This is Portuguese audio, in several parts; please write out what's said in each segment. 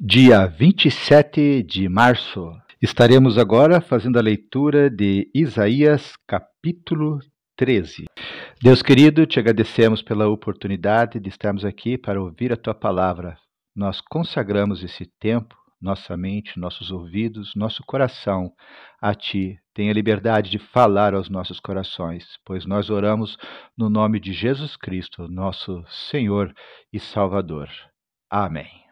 dia 27 de março. Estaremos agora fazendo a leitura de Isaías, capítulo 13. Deus querido, te agradecemos pela oportunidade de estarmos aqui para ouvir a tua palavra. Nós consagramos esse tempo, nossa mente, nossos ouvidos, nosso coração a ti. Tenha liberdade de falar aos nossos corações, pois nós oramos no nome de Jesus Cristo, nosso Senhor e Salvador. Amém.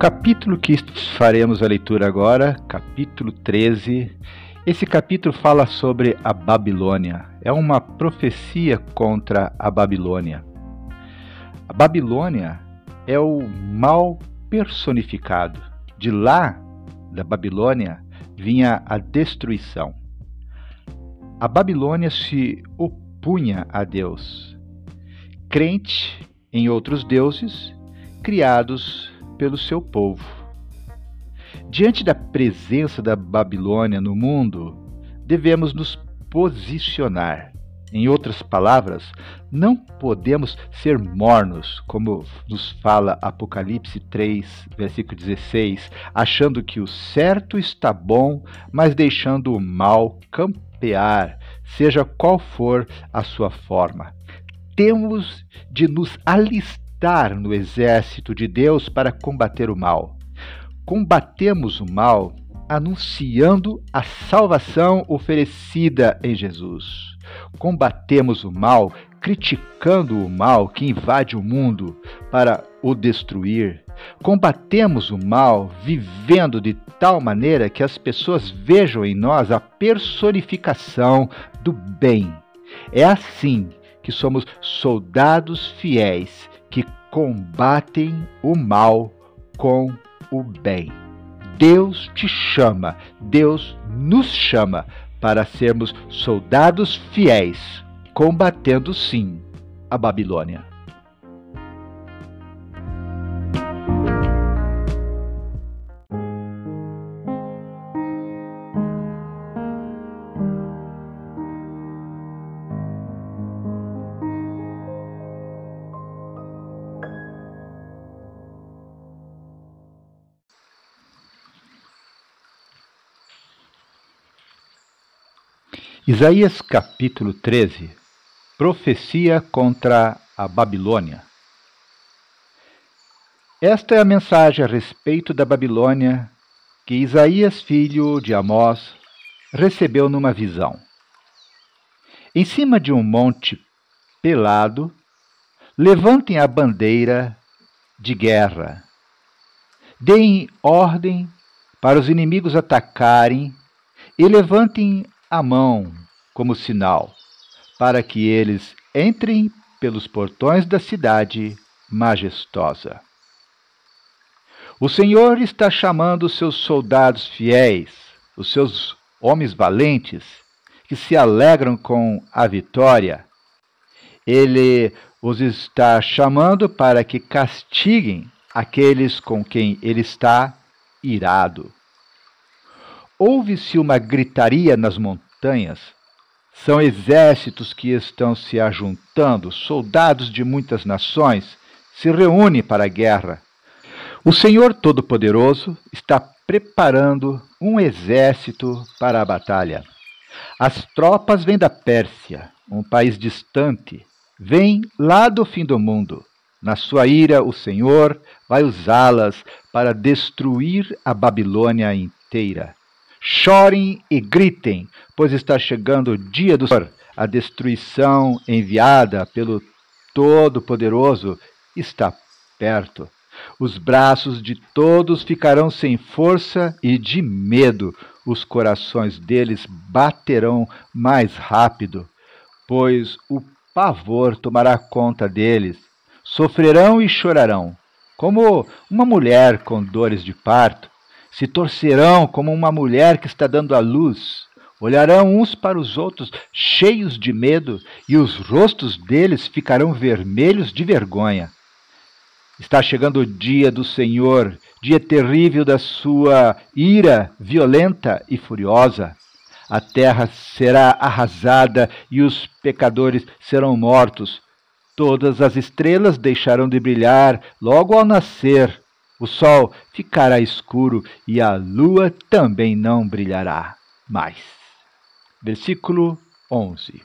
Capítulo que faremos a leitura agora, capítulo 13, esse capítulo fala sobre a Babilônia. É uma profecia contra a Babilônia. A Babilônia é o mal personificado. De lá, da Babilônia, vinha a destruição. A Babilônia se opunha a Deus, crente em outros deuses criados pelo seu povo. Diante da presença da Babilônia no mundo, devemos nos posicionar. Em outras palavras, não podemos ser mornos, como nos fala Apocalipse 3, versículo 16, achando que o certo está bom, mas deixando o mal campear, seja qual for a sua forma. Temos de nos alistar estar no exército de Deus para combater o mal. Combatemos o mal anunciando a salvação oferecida em Jesus. Combatemos o mal criticando o mal que invade o mundo para o destruir. Combatemos o mal vivendo de tal maneira que as pessoas vejam em nós a personificação do bem. É assim que somos soldados fiéis que combatem o mal com o bem. Deus te chama, Deus nos chama para sermos soldados fiéis, combatendo sim a Babilônia. Isaías capítulo 13 Profecia contra a Babilônia. Esta é a mensagem a respeito da Babilônia que Isaías, filho de Amós, recebeu numa visão. Em cima de um monte pelado, levantem a bandeira de guerra. Deem ordem para os inimigos atacarem e levantem a mão como sinal, para que eles entrem pelos portões da cidade majestosa. O Senhor está chamando os seus soldados fiéis, os seus homens valentes, que se alegram com a vitória. Ele os está chamando para que castiguem aqueles com quem ele está irado. Ouve-se uma gritaria nas montanhas. São exércitos que estão se ajuntando, soldados de muitas nações se reúnem para a guerra. O Senhor Todo-Poderoso está preparando um exército para a batalha. As tropas vêm da Pérsia, um país distante, vêm lá do fim do mundo. Na sua ira, o Senhor vai usá-las para destruir a Babilônia inteira. Chorem e gritem, pois está chegando o dia do Senhor. A destruição enviada pelo Todo-Poderoso está perto. Os braços de todos ficarão sem força e de medo. Os corações deles baterão mais rápido, pois o pavor tomará conta deles. Sofrerão e chorarão, como uma mulher com dores de parto se torcerão como uma mulher que está dando à luz. Olharão uns para os outros cheios de medo, e os rostos deles ficarão vermelhos de vergonha. Está chegando o dia do Senhor, dia terrível da sua ira violenta e furiosa. a terra será arrasada e os pecadores serão mortos. Todas as estrelas deixarão de brilhar logo ao nascer. O sol ficará escuro e a lua também não brilhará mais. Versículo 11.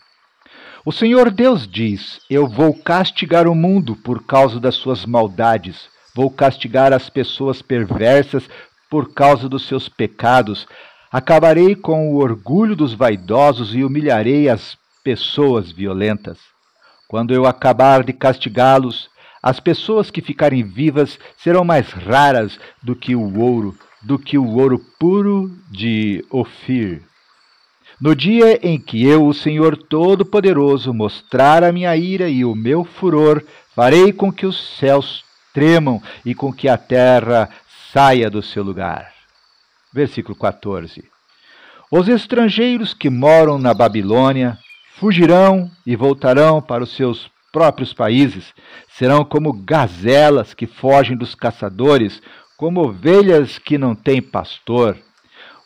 O Senhor Deus diz: Eu vou castigar o mundo por causa das suas maldades, vou castigar as pessoas perversas por causa dos seus pecados, acabarei com o orgulho dos vaidosos e humilharei as pessoas violentas. Quando eu acabar de castigá-los, as pessoas que ficarem vivas serão mais raras do que o ouro, do que o ouro puro de Ofir. No dia em que eu, o Senhor Todo-Poderoso, mostrar a minha ira e o meu furor, farei com que os céus tremam e com que a terra saia do seu lugar. Versículo 14. Os estrangeiros que moram na Babilônia fugirão e voltarão para os seus próprios países, serão como gazelas que fogem dos caçadores, como ovelhas que não têm pastor.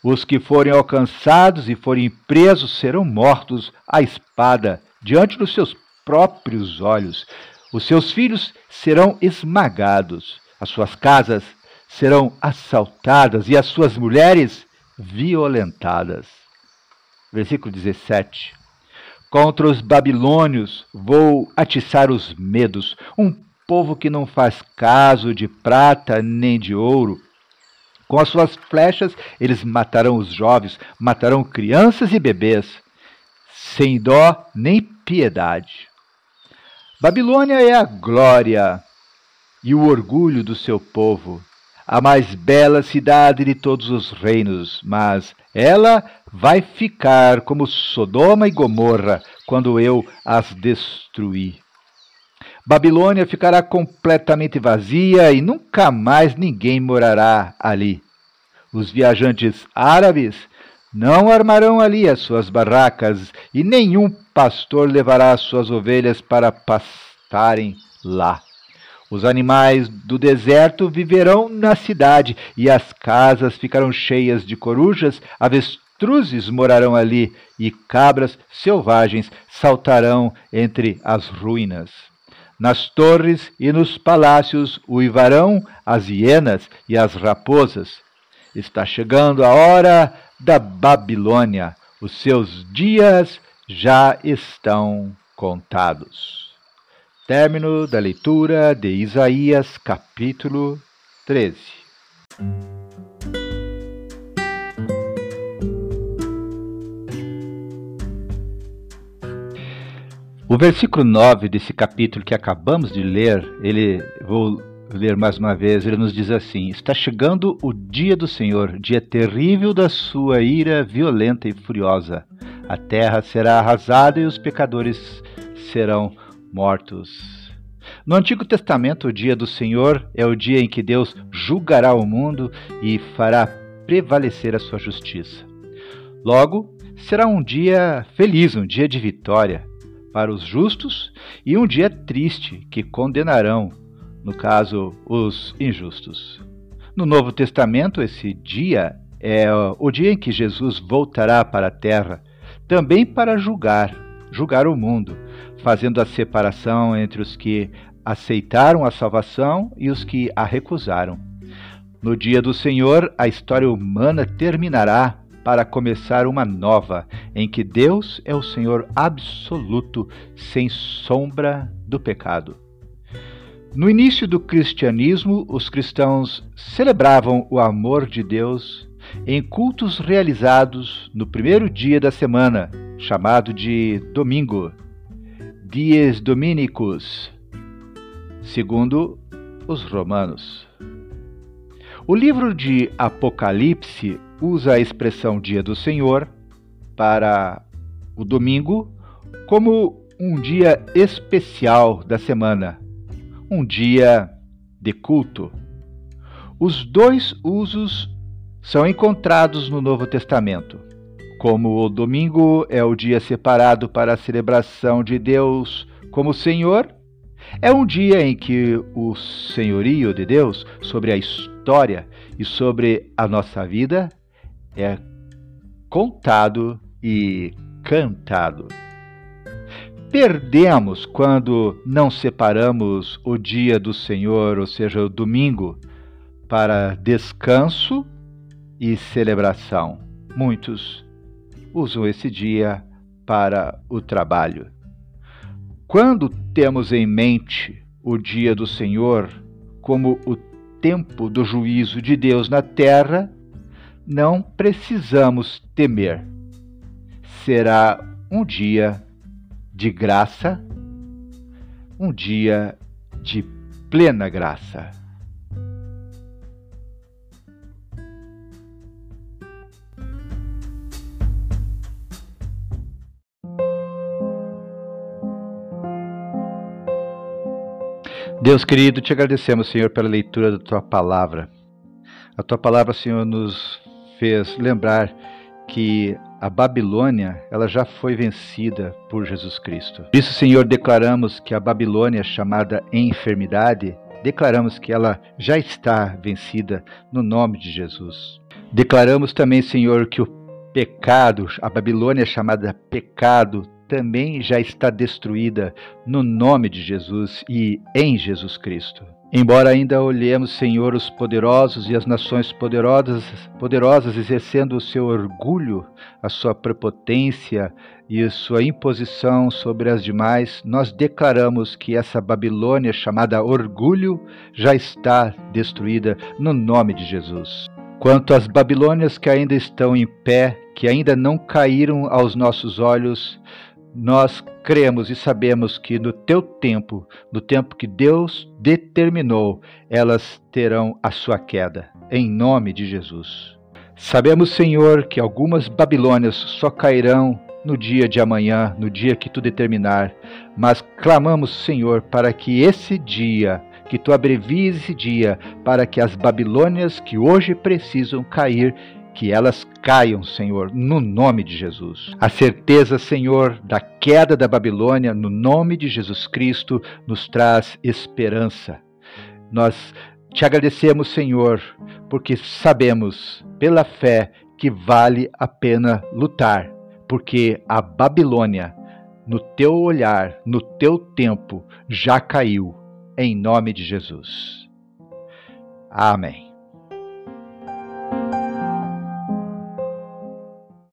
Os que forem alcançados e forem presos serão mortos à espada diante dos seus próprios olhos. Os seus filhos serão esmagados, as suas casas serão assaltadas e as suas mulheres violentadas. Versículo 17. Contra os babilônios vou atiçar os medos, um povo que não faz caso de prata nem de ouro. Com as suas flechas eles matarão os jovens, matarão crianças e bebês, sem dó nem piedade. Babilônia é a glória e o orgulho do seu povo a mais bela cidade de todos os reinos, mas ela vai ficar como Sodoma e Gomorra quando eu as destruir. Babilônia ficará completamente vazia e nunca mais ninguém morará ali. Os viajantes árabes não armarão ali as suas barracas e nenhum pastor levará suas ovelhas para pastarem lá. Os animais do deserto viverão na cidade, e as casas ficarão cheias de corujas, avestruzes morarão ali, e cabras selvagens saltarão entre as ruínas. Nas torres e nos palácios uivarão as hienas e as raposas. Está chegando a hora da Babilônia, os seus dias já estão contados. Término da leitura de Isaías, capítulo 13. O versículo 9 desse capítulo que acabamos de ler, ele vou ler mais uma vez, ele nos diz assim: Está chegando o dia do Senhor, dia terrível da sua ira violenta e furiosa. A terra será arrasada e os pecadores serão mortos. No Antigo Testamento, o dia do Senhor é o dia em que Deus julgará o mundo e fará prevalecer a sua justiça. Logo, será um dia feliz, um dia de vitória para os justos e um dia triste que condenarão, no caso, os injustos. No Novo Testamento, esse dia é o dia em que Jesus voltará para a terra, também para julgar, julgar o mundo fazendo a separação entre os que aceitaram a salvação e os que a recusaram. No dia do Senhor, a história humana terminará para começar uma nova, em que Deus é o Senhor absoluto, sem sombra do pecado. No início do cristianismo, os cristãos celebravam o amor de Deus em cultos realizados no primeiro dia da semana, chamado de domingo dies dominicus, segundo os romanos. O livro de Apocalipse usa a expressão dia do Senhor para o domingo como um dia especial da semana, um dia de culto. Os dois usos são encontrados no Novo Testamento. Como o domingo é o dia separado para a celebração de Deus como Senhor, é um dia em que o senhorio de Deus sobre a história e sobre a nossa vida é contado e cantado. Perdemos quando não separamos o dia do Senhor, ou seja, o domingo, para descanso e celebração. Muitos usam esse dia para o trabalho. Quando temos em mente o dia do Senhor como o tempo do juízo de Deus na terra, não precisamos temer. Será um dia de graça, um dia de plena graça. Deus querido, te agradecemos, Senhor, pela leitura da tua palavra. A tua palavra, Senhor, nos fez lembrar que a Babilônia, ela já foi vencida por Jesus Cristo. Por isso, Senhor, declaramos que a Babilônia, chamada enfermidade, declaramos que ela já está vencida no nome de Jesus. Declaramos também, Senhor, que o pecado, a Babilônia chamada pecado, também já está destruída no nome de Jesus e em Jesus Cristo. Embora ainda olhemos, Senhor, os poderosos e as nações poderosas, poderosas exercendo o seu orgulho, a sua prepotência e sua imposição sobre as demais, nós declaramos que essa Babilônia chamada orgulho já está destruída no nome de Jesus. Quanto às Babilônias que ainda estão em pé, que ainda não caíram aos nossos olhos, nós cremos e sabemos que no teu tempo, no tempo que Deus determinou, elas terão a sua queda, em nome de Jesus. Sabemos, Senhor, que algumas Babilônias só cairão no dia de amanhã, no dia que tu determinar, mas clamamos, Senhor, para que esse dia, que tu abrevies esse dia, para que as Babilônias que hoje precisam cair que elas caiam, Senhor, no nome de Jesus. A certeza, Senhor, da queda da Babilônia, no nome de Jesus Cristo, nos traz esperança. Nós te agradecemos, Senhor, porque sabemos, pela fé, que vale a pena lutar, porque a Babilônia, no teu olhar, no teu tempo, já caiu, em nome de Jesus. Amém.